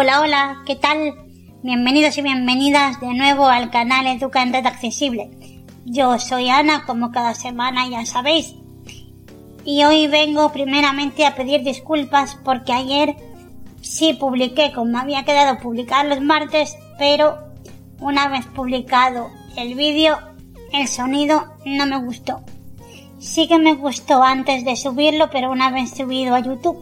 Hola, hola, ¿qué tal? Bienvenidos y bienvenidas de nuevo al canal Educa en Red Accesible. Yo soy Ana, como cada semana ya sabéis. Y hoy vengo primeramente a pedir disculpas porque ayer sí publiqué como había quedado publicar los martes, pero una vez publicado el vídeo, el sonido no me gustó. Sí que me gustó antes de subirlo, pero una vez subido a YouTube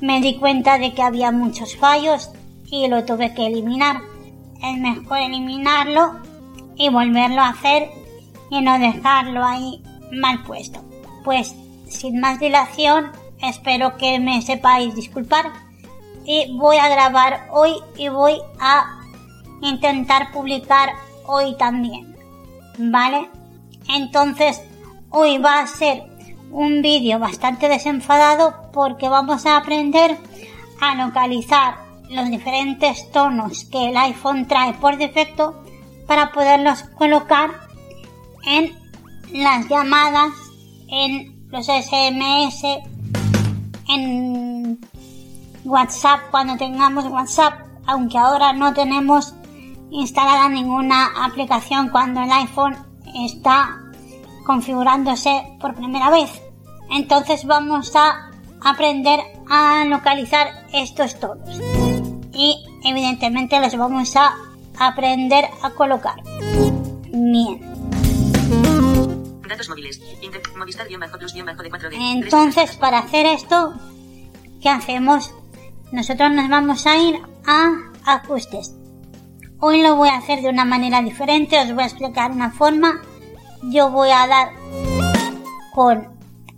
me di cuenta de que había muchos fallos y lo tuve que eliminar. Es mejor eliminarlo y volverlo a hacer y no dejarlo ahí mal puesto. Pues sin más dilación, espero que me sepáis disculpar y voy a grabar hoy y voy a intentar publicar hoy también. ¿Vale? Entonces, hoy va a ser un vídeo bastante desenfadado porque vamos a aprender a localizar los diferentes tonos que el iPhone trae por defecto para poderlos colocar en las llamadas, en los SMS, en WhatsApp cuando tengamos WhatsApp, aunque ahora no tenemos instalada ninguna aplicación cuando el iPhone está configurándose por primera vez. Entonces vamos a aprender a localizar estos tonos y evidentemente los vamos a aprender a colocar. Bien. Datos móviles. Entonces, para hacer esto, ¿qué hacemos? Nosotros nos vamos a ir a ajustes. Hoy lo voy a hacer de una manera diferente, os voy a explicar una forma. Yo voy a dar con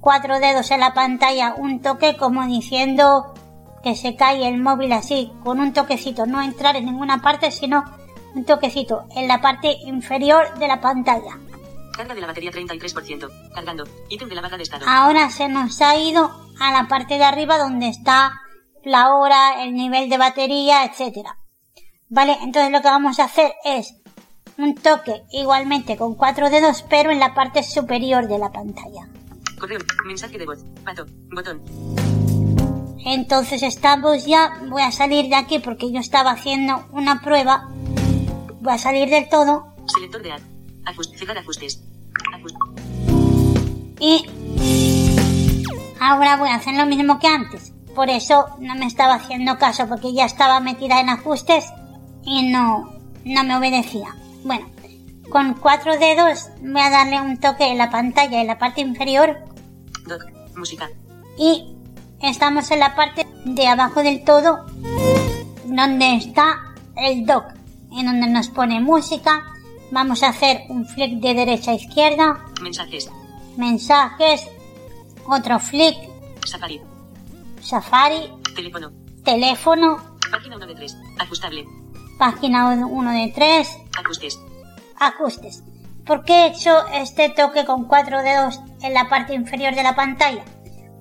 cuatro dedos en la pantalla un toque como diciendo que se cae el móvil así, con un toquecito, no entrar en ninguna parte, sino un toquecito en la parte inferior de la pantalla. Carga de la batería 33%. Cargando. Ítem de la barra de estado. Ahora se nos ha ido a la parte de arriba donde está la hora, el nivel de batería, etcétera. Vale, entonces lo que vamos a hacer es un toque igualmente con cuatro dedos, pero en la parte superior de la pantalla. Correo. Mensaje de voz. Pato. Botón. Entonces estamos ya, voy a salir de aquí porque yo estaba haciendo una prueba. Voy a salir del todo. Selector de ad. Ajust, cerrar ajustes. Ajust. Y ahora voy a hacer lo mismo que antes. Por eso no me estaba haciendo caso porque ya estaba metida en ajustes y no, no me obedecía. Bueno, con cuatro dedos voy a darle un toque en la pantalla en la parte inferior Doc. Música. y estamos en la parte de abajo del todo donde está el dock en donde nos pone música vamos a hacer un flick de derecha a izquierda Mensajes. mensajes otro flick Safari. safari Teléfono. teléfono Página 1 de 3. Ajustable. página 1 de 3 Ajustes. ajustes ¿por qué he hecho este toque con cuatro dedos en la parte inferior de la pantalla?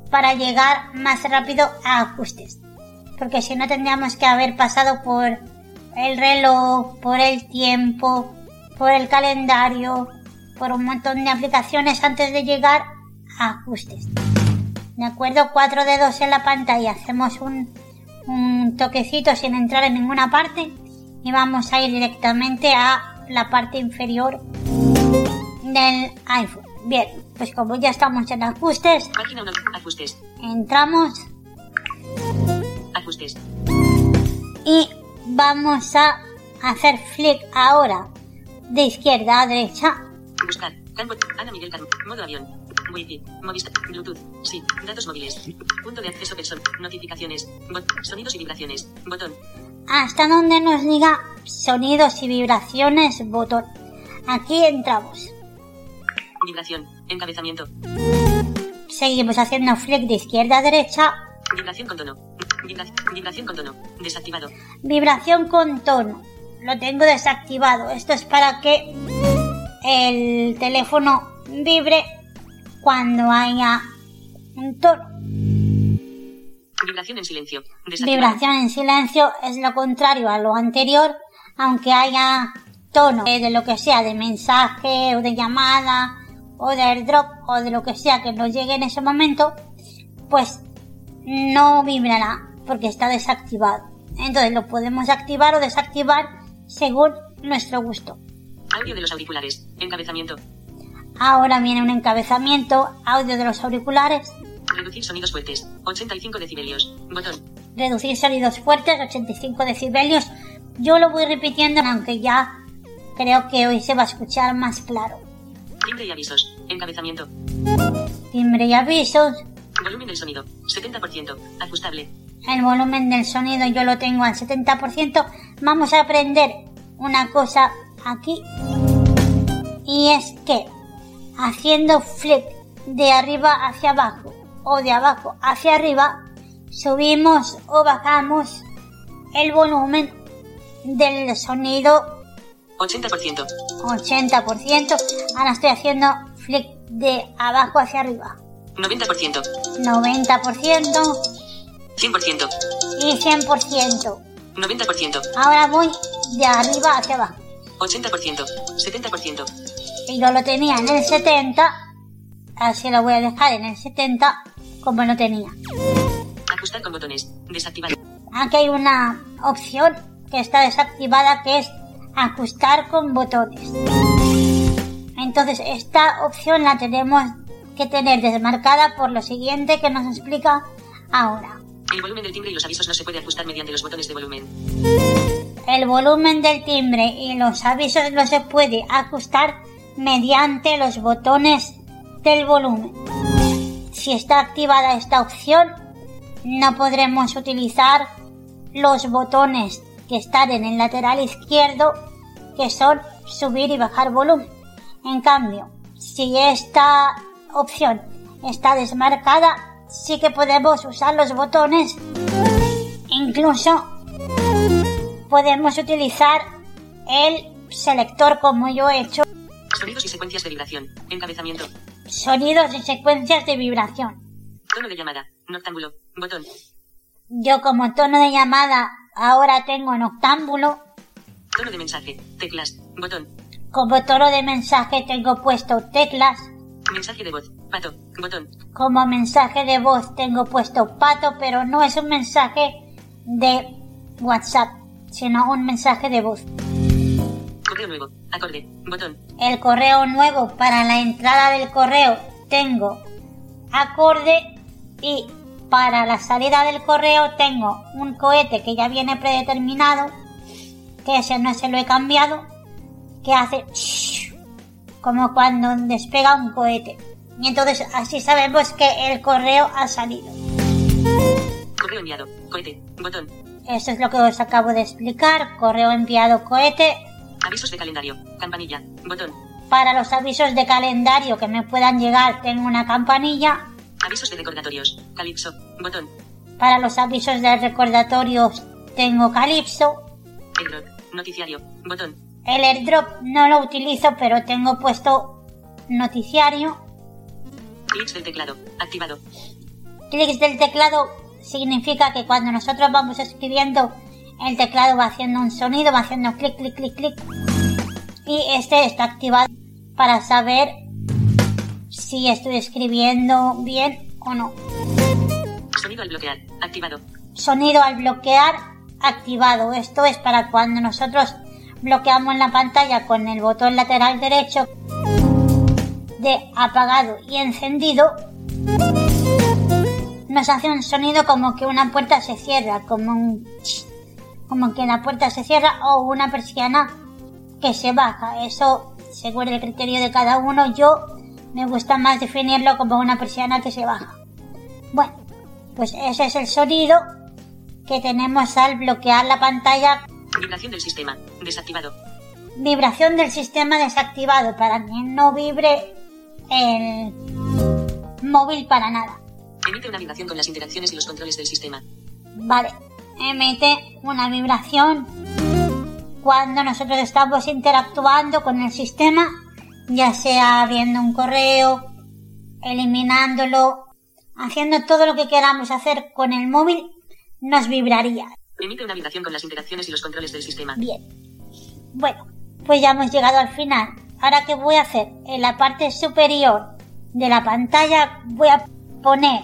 Para llegar más rápido a ajustes porque si no tendríamos que haber pasado por el reloj, por el tiempo, por el calendario, por un montón de aplicaciones antes de llegar a ajustes. ¿De acuerdo? Cuatro dedos en la pantalla, hacemos un, un toquecito sin entrar en ninguna parte y vamos a ir directamente a la parte inferior del iPhone. Bien, pues como ya estamos en ajustes, Página 1. Ajustes. entramos Ajustes. y vamos a hacer flick ahora de izquierda a derecha Buscar. Campo. Ana Miguel Carmen. Modo avión. Wi-Fi. Movistar. Bluetooth. Sí. Datos móviles. Punto de acceso persona. Notificaciones. Bot. Sonidos y vibraciones. Botón. hasta donde nos diga sonidos y vibraciones botón. Aquí entramos. Vibración. Encabezamiento. Seguimos haciendo flick de izquierda a derecha. Vibración con tono. Vibra- vibración con tono. Desactivado. Vibración con tono. Lo tengo desactivado. Esto es para que el teléfono vibre cuando haya un tono. Vibración en silencio. Vibración en silencio es lo contrario a lo anterior, aunque haya tono eh, de lo que sea, de mensaje o de llamada o de airdrop o de lo que sea que nos llegue en ese momento, pues no vibrará porque está desactivado. Entonces lo podemos activar o desactivar según nuestro gusto. Audio de los auriculares. Encabezamiento. Ahora viene un encabezamiento, audio de los auriculares, Reducir sonidos fuertes. 85 decibelios. Botón. reducir sonidos fuertes, 85 decibelios. Yo lo voy repitiendo, aunque ya creo que hoy se va a escuchar más claro. Timbre y avisos. Encabezamiento. Timbre y avisos. Volumen del sonido. 70%. Ajustable. El volumen del sonido yo lo tengo al 70%. Vamos a aprender una cosa aquí. Y es que haciendo flip de arriba hacia abajo o de abajo hacia arriba, subimos o bajamos el volumen del sonido 80%. 80%. Ahora estoy haciendo flip de abajo hacia arriba. 90%. 90% 100%. y 100%. 90%. Ahora voy de arriba hacia abajo. 80%. 70%. Y yo lo tenía en el 70, así lo voy a dejar en el 70 como lo tenía. Ajustar con botones. Desactivado. Aquí hay una opción que está desactivada que es ajustar con botones. Entonces esta opción la tenemos que tener desmarcada por lo siguiente que nos explica ahora. El volumen del timbre y los avisos no se puede ajustar mediante los botones de volumen. El volumen del timbre y los avisos no se puede ajustar mediante los botones del volumen. Si está activada esta opción, no podremos utilizar los botones que están en el lateral izquierdo, que son subir y bajar volumen. En cambio, si esta opción está desmarcada, sí que podemos usar los botones. Incluso podemos utilizar el selector como yo he hecho, Sonidos y secuencias de vibración. Encabezamiento. sonidos y secuencias de vibración. Tono de llamada. Noctámbulo. Botón. Yo como tono de llamada ahora tengo en octámbulo, Tono de mensaje. Teclas. Botón. como tono de mensaje tengo puesto teclas, Mensaje de voz. Pato. Botón. como mensaje de voz tengo puesto pato, pero no es un mensaje de WhatsApp, sino un mensaje de voz. Correo nuevo. Acorde. Botón. El correo nuevo para la entrada del correo tengo acorde y para la salida del correo tengo un cohete que ya viene predeterminado, que ese no se lo he cambiado, que hace como cuando despega un cohete. Y entonces así sabemos que el correo ha salido. Correo enviado. Cohete. Botón. Esto es lo que os acabo de explicar. Correo enviado cohete. Avisos de calendario. Campanilla. Botón. Para los avisos de calendario que me puedan llegar tengo una campanilla. Avisos de recordatorios. Calipso. Botón. Para los avisos de recordatorios tengo Calypso. Airdrop. Noticiario. Botón. El airdrop no lo utilizo, pero tengo puesto noticiario. Clics del teclado. Activado. Clics del teclado significa que cuando nosotros vamos escribiendo, el teclado va haciendo un sonido, va haciendo clic, clic, clic, clic. Y este está activado para saber si estoy escribiendo bien o no. Sonido al bloquear. Activado. Sonido al bloquear activado. Esto es para cuando nosotros bloqueamos la pantalla con el botón lateral derecho de apagado y encendido. Nos hace un sonido como que una puerta se cierra, como un como que la puerta se cierra o una persiana que se baja. Eso, según el criterio de cada uno, yo me gusta más definirlo como una persiana que se baja. Bueno, pues ese es el sonido que tenemos al bloquear la pantalla. Vibración del sistema. Desactivado. Vibración del sistema desactivado para que no vibre el móvil para nada. Emite una vibración con las interacciones y los controles del sistema. Vale, emite una vibración cuando nosotros estamos interactuando con el sistema, ya sea viendo un correo, eliminándolo, haciendo todo lo que queramos hacer con el móvil, nos vibraría. Emite una vibración con las interacciones y los controles del sistema. Bien. Bueno, pues ya hemos llegado al final. Ahora, ¿qué voy a hacer? En la parte superior de la pantalla voy a poner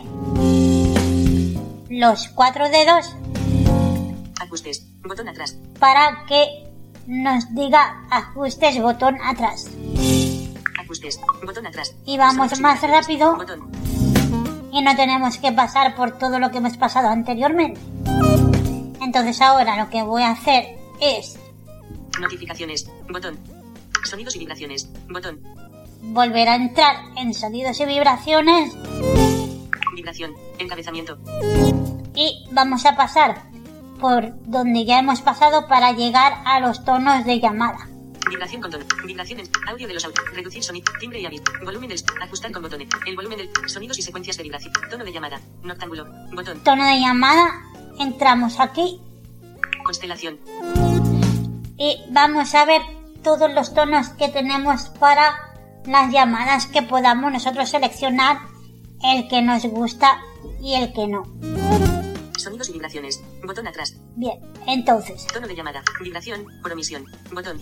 los cuatro dedos Ajustes. Botón atrás. para que nos diga ajustes botón atrás. Ajustes. Botón atrás. Y vamos más rápido. Botón. y no tenemos que pasar por todo lo que hemos pasado anteriormente. Entonces ahora lo que voy a hacer es Notificaciones. Botón. Sonidos y vibraciones. Botón. volver a entrar en sonidos y vibraciones Vibración. Encabezamiento. y vamos a pasar por donde ya hemos pasado para llegar a los tonos de llamada. Vibración con tono. Vibraciones. Audio de los autos. Reducir sonido. Timbre y aviso. Volumen del. Ajustar con botones. El volumen del. Sonidos y secuencias de vibración. Tono de llamada. Noctámbulo. Botón. Tono de llamada, entramos aquí Constelación. y vamos a ver todos los tonos que tenemos para las llamadas que podamos nosotros seleccionar el que nos gusta y el que no. Sonidos y vibraciones. Botón atrás. Bien, entonces, Tono de llamada. Vibración. Por omisión. Botón.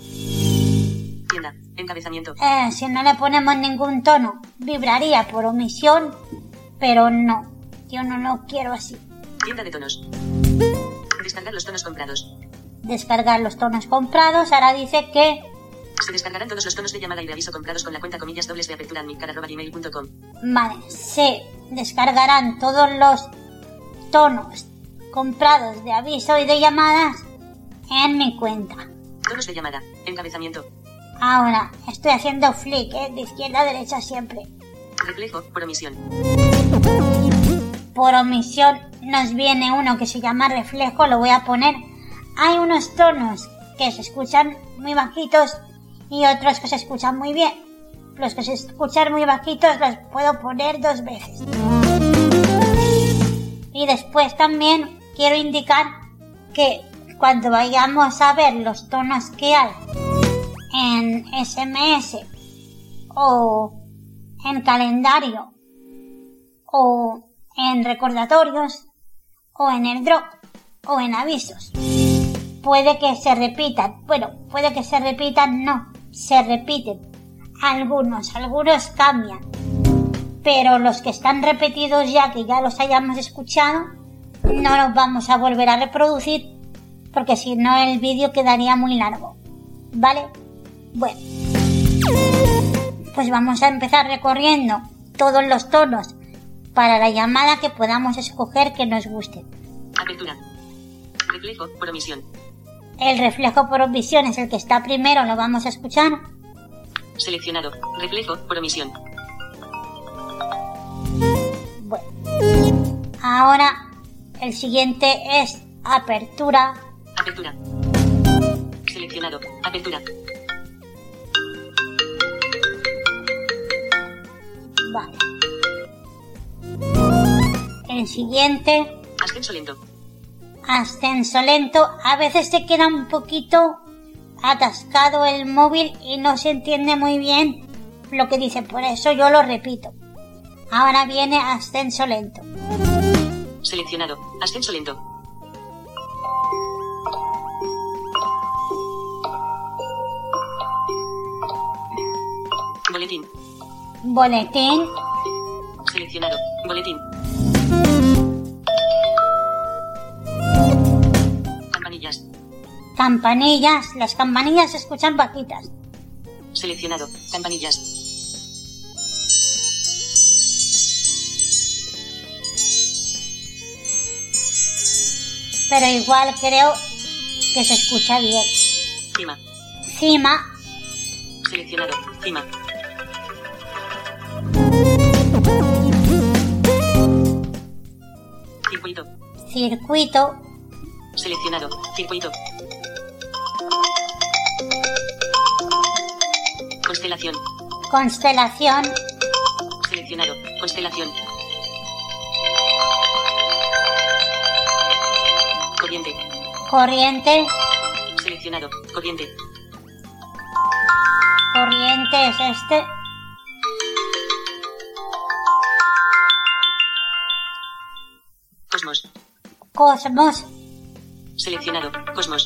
Tienda. Encabezamiento. eh, si no le ponemos ningún tono, vibraría por omisión, pero no, yo no lo quiero así. Tienda de tonos. Descargar los tonos comprados. Descargar los tonos comprados, ahora dice que, Se descargarán todos los tonos de llamada y de aviso comprados con la cuenta comillas dobles de apertura admitcar@gmail.com. vale, se descargarán todos los tonos comprados de aviso y de llamadas en mi cuenta. Tonos de llamada. Encabezamiento. Ahora, estoy haciendo flick, ¿eh? de izquierda a derecha siempre. Reflejo. Por omisión. Por omisión nos viene uno que se llama reflejo, lo voy a poner. Hay unos tonos que se escuchan muy bajitos y otros que se escuchan muy bien. Los que se escuchan muy bajitos los puedo poner dos veces. Y después también quiero indicar que cuando vayamos a ver los tonos que hay en SMS o en calendario o en recordatorios o en el drop o en avisos. Puede que se repitan, bueno, puede que se repitan, no, se repiten. Algunos, algunos cambian. Pero los que están repetidos ya, que ya los hayamos escuchado, no los vamos a volver a reproducir porque si no el vídeo quedaría muy largo. ¿Vale? Bueno. Pues vamos a empezar recorriendo todos los tonos para la llamada que podamos escoger que nos guste. Apertura. Reflejo. Por omisión. El reflejo por omisión es el que está primero, lo vamos a escuchar. Seleccionado. Reflejo. Por omisión. Bueno. Ahora el siguiente es apertura. Apertura. Seleccionado. Apertura. Vale. El siguiente, Ascenso lento. ascenso lento. A veces se queda un poquito atascado el móvil y no se entiende muy bien lo que dice. Por eso yo lo repito. Ahora viene ascenso lento. Seleccionado. Ascenso lento. Boletín. Boletín. Seleccionado. Boletín. Campanillas. Campanillas. Las campanillas se escuchan bajitas. Seleccionado. Campanillas. Pero igual creo que se escucha bien. Cima. Cima. Seleccionado. Cima. Circuito. Circuito. Seleccionado. Circuito. Constelación. Constelación. Seleccionado. Constelación. Corriente. Seleccionado. Corriente. Corriente es este. Cosmos. Cosmos. Seleccionado. Cosmos.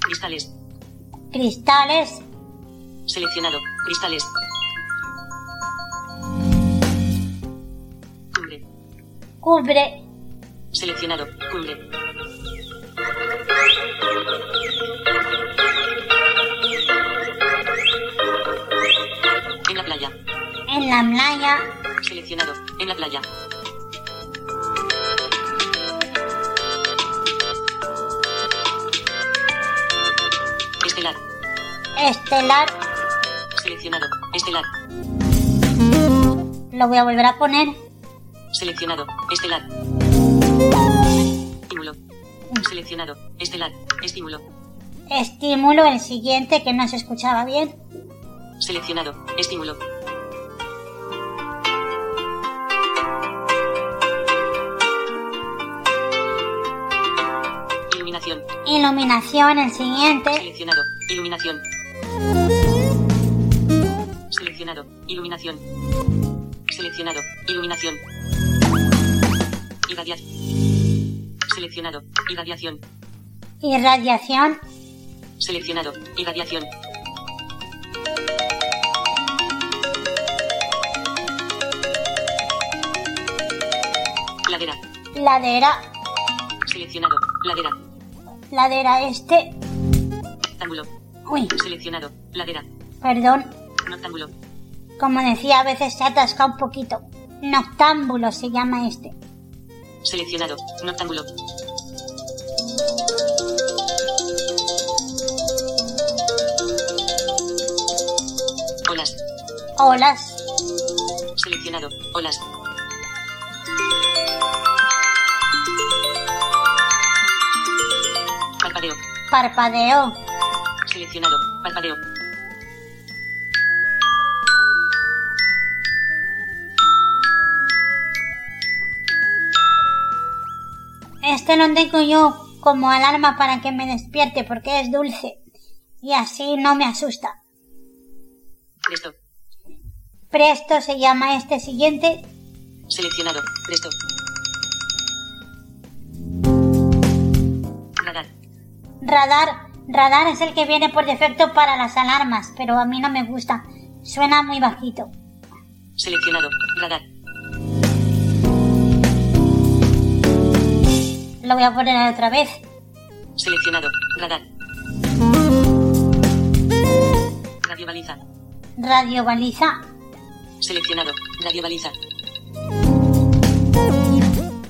Cristales. Cristales. Seleccionado. Cristales. Cubre. Seleccionado. Cumbre. En la playa. En la playa. Seleccionado. En la playa. Estelar. Estelar. Seleccionado. Estelar. Lo voy a volver a poner. Seleccionado. Estelar. Estímulo. Seleccionado. Estelar. Estímulo. Estímulo el siguiente que no se escuchaba bien. Seleccionado. Estímulo. Iluminación. Iluminación el siguiente. Seleccionado. Iluminación. Seleccionado. Iluminación. Seleccionado. Iluminación. Irradiación. Seleccionado. Irradiación. Irradiación. Seleccionado. Irradiación. Ladera. Ladera. Seleccionado. Ladera. Ladera este. Rectángulo. Uy, Seleccionado. Ladera. perdón. Rectángulo. Como decía, a veces se atasca un poquito. Noctámbulo se llama este. Seleccionado. Rectángulo. Olas. Olas. Seleccionado. Olas. Parpadeo. Parpadeo. Seleccionado. Parpadeo. Este lo tengo yo como alarma para que me despierte porque es dulce. Y así no me asusta. Presto. Presto se llama este siguiente. Seleccionado. Presto. Radar. Radar. Radar es el que viene por defecto para las alarmas, pero a mí no me gusta. Suena muy bajito. Seleccionado. Radar. Lo voy a poner otra vez. Seleccionado. Radar. Radio baliza. Radio baliza. Seleccionado. Radio baliza.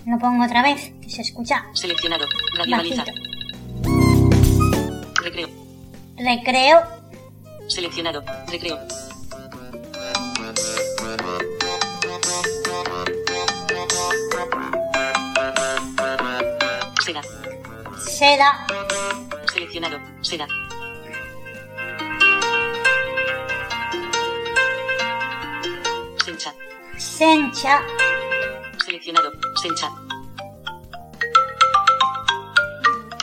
Lo pongo otra vez, que se escucha Seleccionado. Radio baliza. Recreo. Recreo. Seleccionado. Recreo. Seda. Seleccionado. Seda. Sencha. Sencha. Seleccionado. Sencha.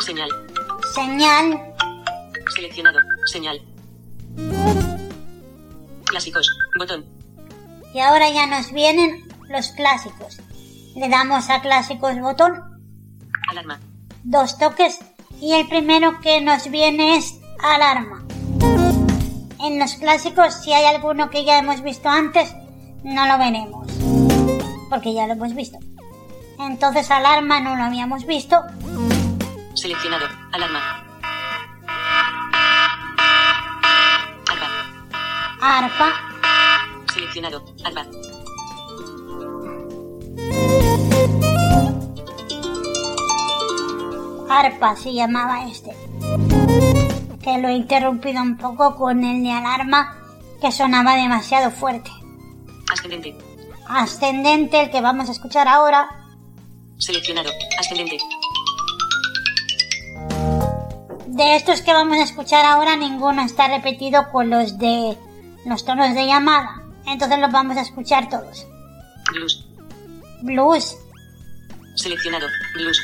Señal. Señal. Seleccionado. Señal. Clásicos. Botón. Y ahora ya nos vienen los clásicos. Le damos a clásicos botón, Alarma. Dos toques y el primero que nos viene es alarma. En los clásicos, si hay alguno que ya hemos visto antes, no lo veremos. Porque ya lo hemos visto. Entonces alarma no lo habíamos visto. Seleccionado. Alarma. Arpa. Arpa. Seleccionado. Arpa. Arpa se llamaba este. Que lo he interrumpido un poco con el de alarma que sonaba demasiado fuerte. Ascendente. Ascendente, el que vamos a escuchar ahora, Seleccionado. Ascendente. De estos que vamos a escuchar ahora, ninguno está repetido con los de los tonos de llamada. Entonces los vamos a escuchar todos. Blues. Blues, Seleccionado. Blues.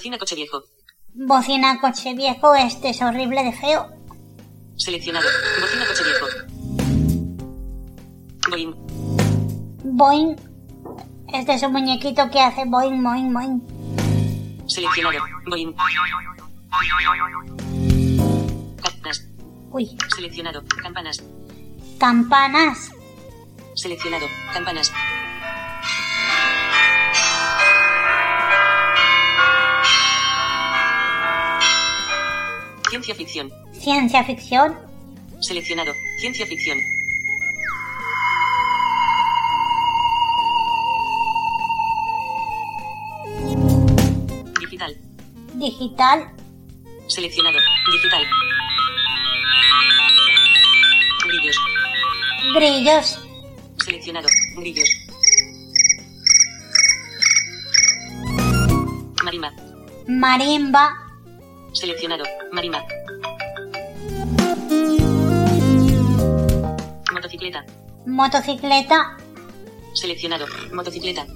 Bocina coche viejo. bocina coche viejo, este es horrible de feo. Seleccionado. Bocina coche viejo. Boing. Boing, este es un muñequito que hace boing, boing, boing. Seleccionado. Boing. Campanas. Uy, Seleccionado. Campanas. Campanas. Seleccionado. Campanas. Ciencia ficción. Ciencia ficción. Seleccionado. Ciencia ficción. Digital. Digital. Seleccionado. Digital. Grillos. Grillos. Seleccionado. Grillos. Marimba. Marimba. Seleccionado. Marimba. Motocicleta. Motocicleta. Seleccionado. Motocicleta.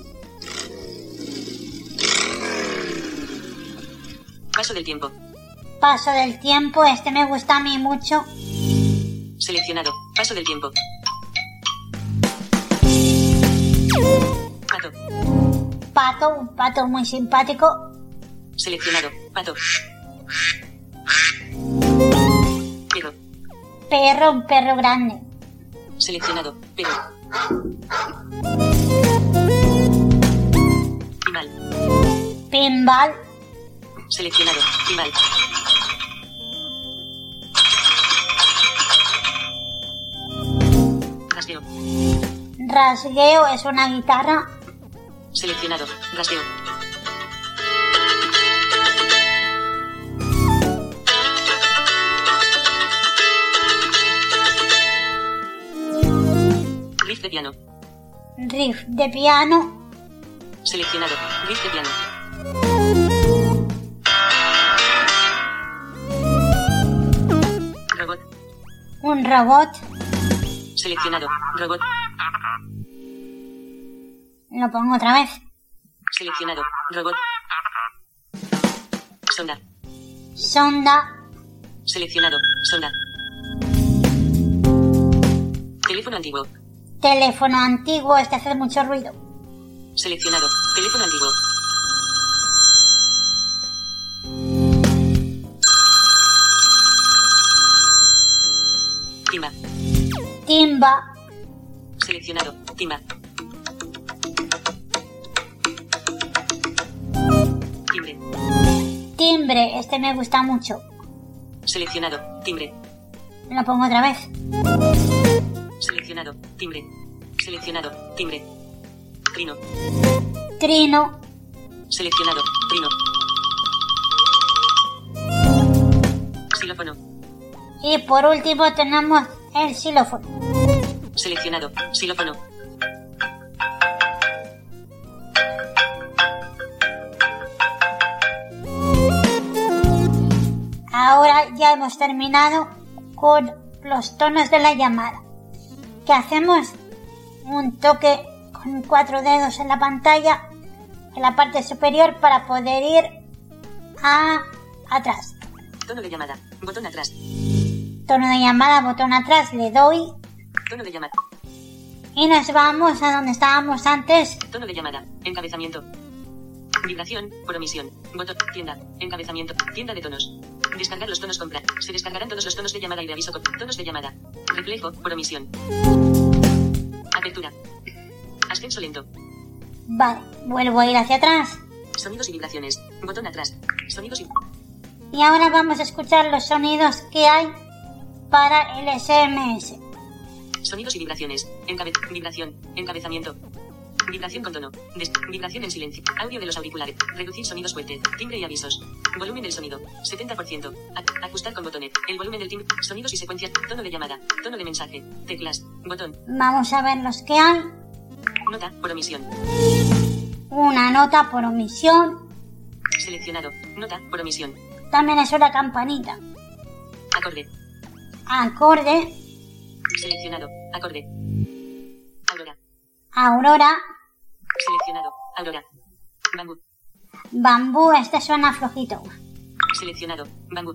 Paso del tiempo. Paso del tiempo. Este me gusta a mí mucho. Seleccionado. Paso del tiempo. Pato. Pato. Un pato muy simpático. Seleccionado. Pato. Perro. Perro. Un perro grande. Seleccionado. Perro. Timal. Pinball. Seleccionado. Timal. Rasgueo. Rasgueo es una guitarra. Seleccionado. Rasgueo. Riff de piano. Riff de piano. Seleccionado. Riff de piano. Robot. Un robot. Seleccionado. Robot. Lo pongo otra vez. Seleccionado. Robot. Sonda. Sonda. Seleccionado. Sonda. Teléfono antiguo. Teléfono antiguo. Este hace mucho ruido. Seleccionado. Teléfono antiguo. Timba. Timba. Seleccionado. Timba. Timbre. Timbre. Este me gusta mucho. Seleccionado. Timbre. Lo pongo otra vez. Seleccionado. Timbre. Seleccionado. Timbre. Trino. Trino. Seleccionado. Trino. Xilófono. Y por último tenemos el xilófono. Seleccionado. Xilófono. Ahora ya hemos terminado con los tonos de la llamada. Que hacemos un toque con cuatro dedos en la pantalla, en la parte superior, para poder ir a atrás. Tono de llamada. Botón atrás. Tono de llamada, botón atrás, le doy Tono de llamada. y nos vamos a donde estábamos antes. Tono de llamada. Encabezamiento. Vibración. Por omisión. Botón. Tienda. Encabezamiento. Tienda de tonos. Descargar los tonos compra. Se descargarán todos los tonos de llamada y de aviso con tonos de llamada. Reflejo. Por omisión. Apertura. Ascenso lento. Vale, vuelvo a ir hacia atrás. Sonidos y vibraciones. Botón atrás. Sonidos y... Y ahora vamos a escuchar los sonidos que hay para el SMS. Sonidos y vibraciones. Encabe... Vibración. Encabezamiento. Vibración con tono. Des- Vibración en silencio. Audio de los auriculares. Reducir sonidos fuerte. Timbre y avisos. Volumen del sonido. 70%. A- ajustar con botones. El volumen del timbre. Sonidos y secuencias. Tono de llamada. Tono de mensaje. Teclas. Botón. Vamos a ver los que hay. Nota. Por omisión. Una nota por omisión. Seleccionado. Nota. Por omisión. También es una campanita. Acorde. Acorde. Seleccionado. Acorde. Aurora. Aurora. Seleccionado. Aurora. Bambú. Bambú. Este suena flojito. Seleccionado. Bambú.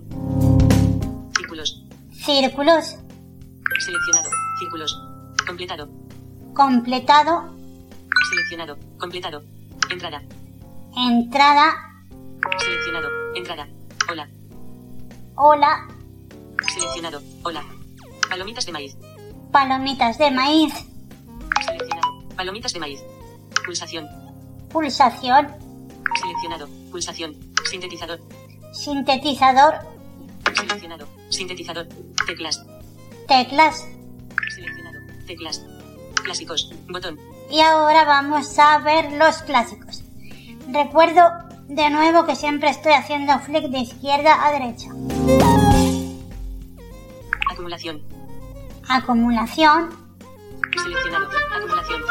Círculos. Círculos. Seleccionado. Círculos. Completado. Completado. Seleccionado. Completado. Entrada. Entrada. Seleccionado. Entrada. Hola. Hola. Seleccionado. Hola. Palomitas de maíz. Palomitas de maíz. Seleccionado. Palomitas de maíz. Pulsación. Pulsación. Seleccionado. Pulsación. Sintetizador. Sintetizador. Seleccionado. Sintetizador. Teclas. Teclas. Seleccionado. Teclas. Clásicos. Botón. Y ahora vamos a ver los clásicos. Recuerdo de nuevo que siempre estoy haciendo flick de izquierda a derecha. Acumulación. Acumulación. Seleccionado. Acumulación.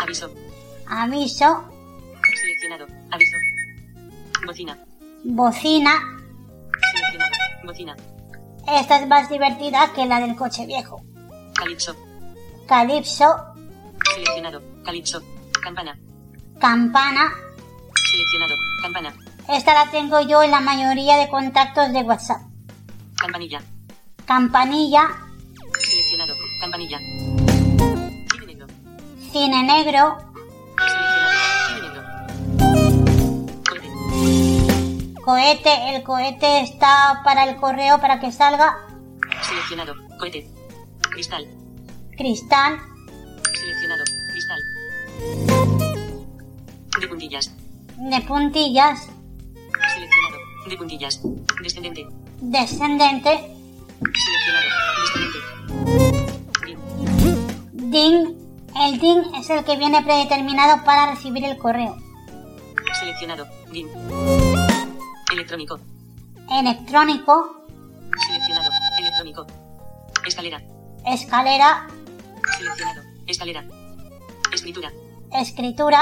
Aviso. Aviso. Seleccionado. Aviso. Bocina. Bocina. Seleccionado. Bocina. Esta es más divertida que la del coche viejo. Calipso. Calipso. Seleccionado. Calipso. Campana. Campana. Seleccionado. Campana. Esta la tengo yo en la mayoría de contactos de WhatsApp. Campanilla. Campanilla. Seleccionado. Campanilla. Cine negro. Cine negro. Cohete. El cohete está para el correo para que salga. Seleccionado. Cohete. Cristal. Cristal. Seleccionado. Cristal. De puntillas. De puntillas. Seleccionado. De puntillas. Descendente. Descendente. Seleccionado. Descendente. Bin. DIN. El DIN es el que viene predeterminado para recibir el correo. Seleccionado. Bin. Electrónico. Electrónico. Seleccionado. Electrónico. Escalera. Escalera. Seleccionado. Escalera. Escritura. Escritura.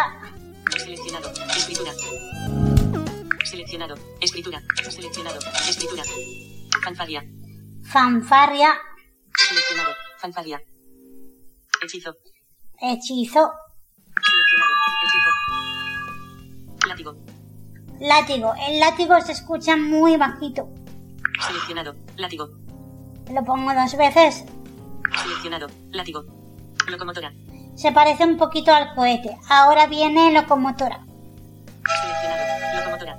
Seleccionado. Escritura. Seleccionado. Escritura. Seleccionado. Escritura. Fanfarria. Fanfarria. Seleccionado. Fanfarria. Hechizo. Hechizo. Seleccionado. Hechizo. Látigo. El látigo se escucha muy bajito. Seleccionado. Látigo. Lo pongo dos veces. Seleccionado. Látigo. Locomotora. Se parece un poquito al cohete. Ahora viene locomotora. Seleccionado. Locomotora.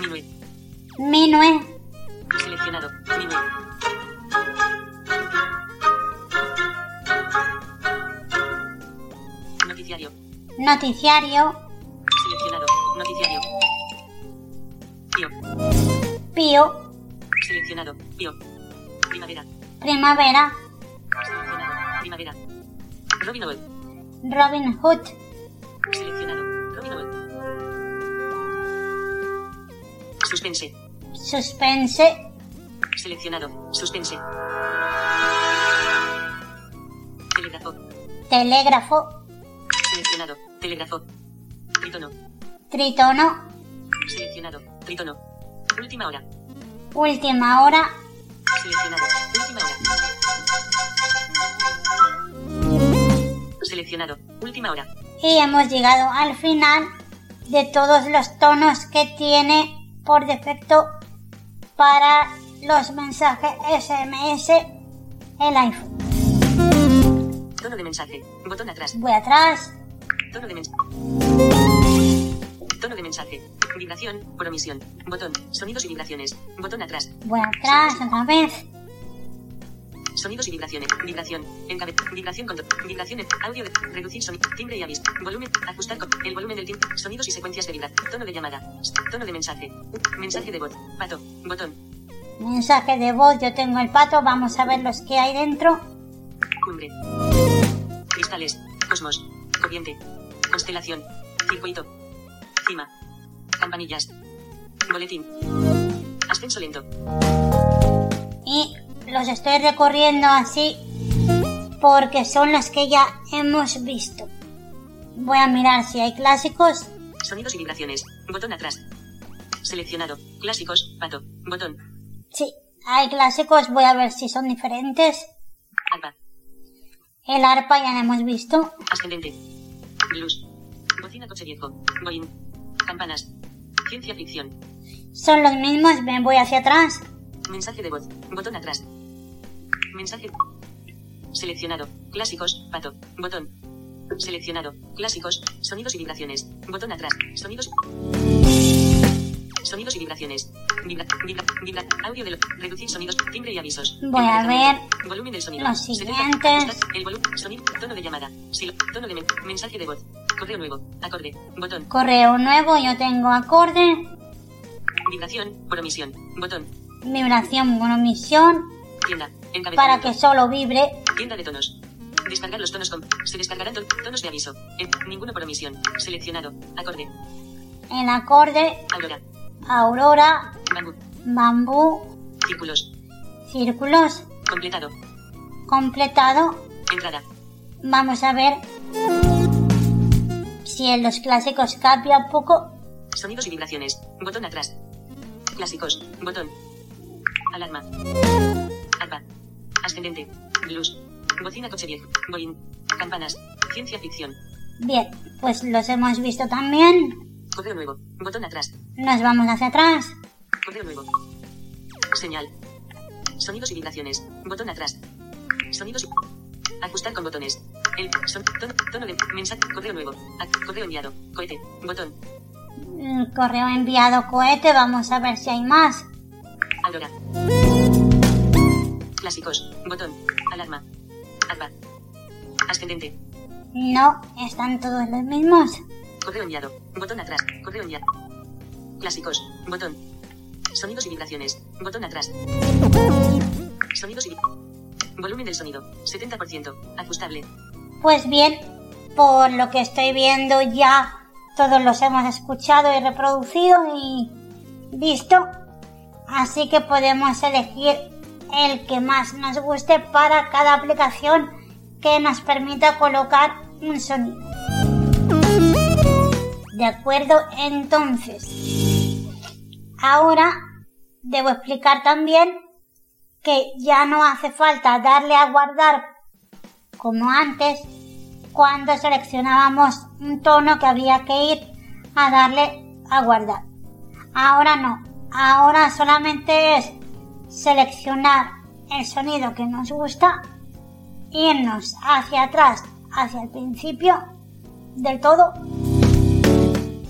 Minuet. Minue. Seleccionado. Minuet. Noticiario. Noticiario. Pío. Pío. Seleccionado. Pío. Primavera. Primavera. Seleccionado. Primavera. Robin Hood. Robin Hood. Seleccionado. Robin Hood. Suspense. Suspense. Seleccionado. Suspense. Telégrafo. Telégrafo. Seleccionado. Telégrafo. Tritono. Tritono. Seleccionado. Última hora. Última hora. Seleccionado. Última hora. Seleccionado. Última hora. Y hemos llegado al final de todos los tonos que tiene por defecto para los mensajes SMS el iPhone. Tono de mensaje. Botón atrás. Voy atrás. Tono de mensaje. Mensaje. Vibración. Por omisión. Botón. Sonidos y vibraciones. Botón atrás. Voy atrás otra vez. Sonidos y vibraciones. Vibración. Encabe. Vibración con. Vibraciones. Audio. Reducir sonido. Timbre y aviso. Volumen. Ajustar con. El volumen del timbre. Sonidos y secuencias de vibrar. Tono de llamada. Tono de mensaje. Mensaje de voz. Pato. Botón. Mensaje de voz. Yo tengo el pato. Vamos a ver los que hay dentro. Cumbre. Cristales. Cosmos. Corriente. Constelación. Circuito. Cima. Campanillas. Boletín. Ascenso lento. Y los estoy recorriendo así porque son los que ya hemos visto. Voy a mirar si hay clásicos. Sonidos y vibraciones. Botón atrás. Seleccionado. Clásicos. Pato. Botón. Sí, hay clásicos. Voy a ver si son diferentes. Arpa. El arpa ya lo hemos visto. Ascendente. Blues. Bocina coche viejo. Campanas. Ciencia ficción. Son los mismos. Me voy hacia atrás. Mensaje de voz. Botón atrás. Mensaje. Seleccionado. Clásicos. Pato. Botón. Seleccionado. Clásicos. Sonidos y vibraciones. Botón atrás. Sonidos. Sonidos y vibraciones. Vibra, vibra, vibra, audio reducir sonidos, timbre y avisos. Voy a ver Volumen del sonido. los 70, siguientes. El volumen, sonido, tono de llamada. Silo, tono de men- mensaje de voz. Correo nuevo. Acorde. Botón. correo nuevo, yo tengo acorde, Vibración. Por omisión. Botón. vibración por omisión, Tienda. Para que solo vibre, Tienda de tonos. Descargar los tonos con. Se descargarán ton- tonos de aviso. En- ninguno por omisión. Seleccionado. Acorde. el acorde, Aurora. Aurora, Bambú. bambú, Círculos. círculos, Completado. completado. Entrada. Vamos a ver si en los clásicos cambia un poco. Sonidos y vibraciones. Botón atrás. Clásicos. Botón. Alarma. Arpa. Ascendente. Blues. Bocina coche viejo. Boing. Campanas. Ciencia ficción. Bien, pues los hemos visto también. Correo nuevo. Botón atrás. Nos vamos hacia atrás. Correo nuevo. Señal. Sonidos y vibraciones. Botón atrás. Sonidos. Ajustar con botones. El son, tono, tono de mensaje. Correo nuevo. Correo enviado. Cohete. Botón. El correo enviado cohete, vamos a ver si hay más. Aurora. Clásicos. Botón. Alarma. Arpa. Ascendente. No, están todos los mismos. Correo enviado. Botón atrás. Correo enviado. Clásicos. Botón. Sonidos y vibraciones. Botón atrás. Sonidos y... Volumen del sonido. 70%. Ajustable. Pues bien, por lo que estoy viendo ya todos los hemos escuchado y reproducido y visto. Así que podemos elegir el que más nos guste para cada aplicación que nos permita colocar un sonido. De acuerdo, entonces. Ahora debo explicar también que ya no hace falta darle a guardar como antes cuando seleccionábamos un tono que había que ir a darle a guardar. Ahora no, ahora solamente es seleccionar el sonido que nos gusta, irnos hacia atrás, hacia el principio del todo,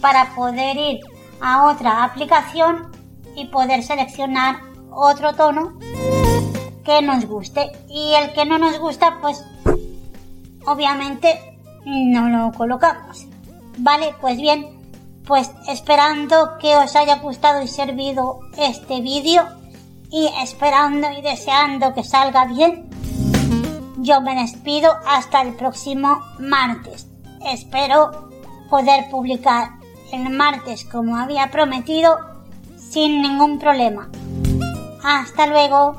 para poder ir a otra aplicación y poder seleccionar otro tono que nos guste y el que no nos gusta pues obviamente no lo colocamos. Vale, pues bien, pues esperando que os haya gustado y servido este vídeo y esperando y deseando que salga bien, yo me despido hasta el próximo martes. Espero poder publicar el martes como había prometido sin ningún problema. Hasta luego.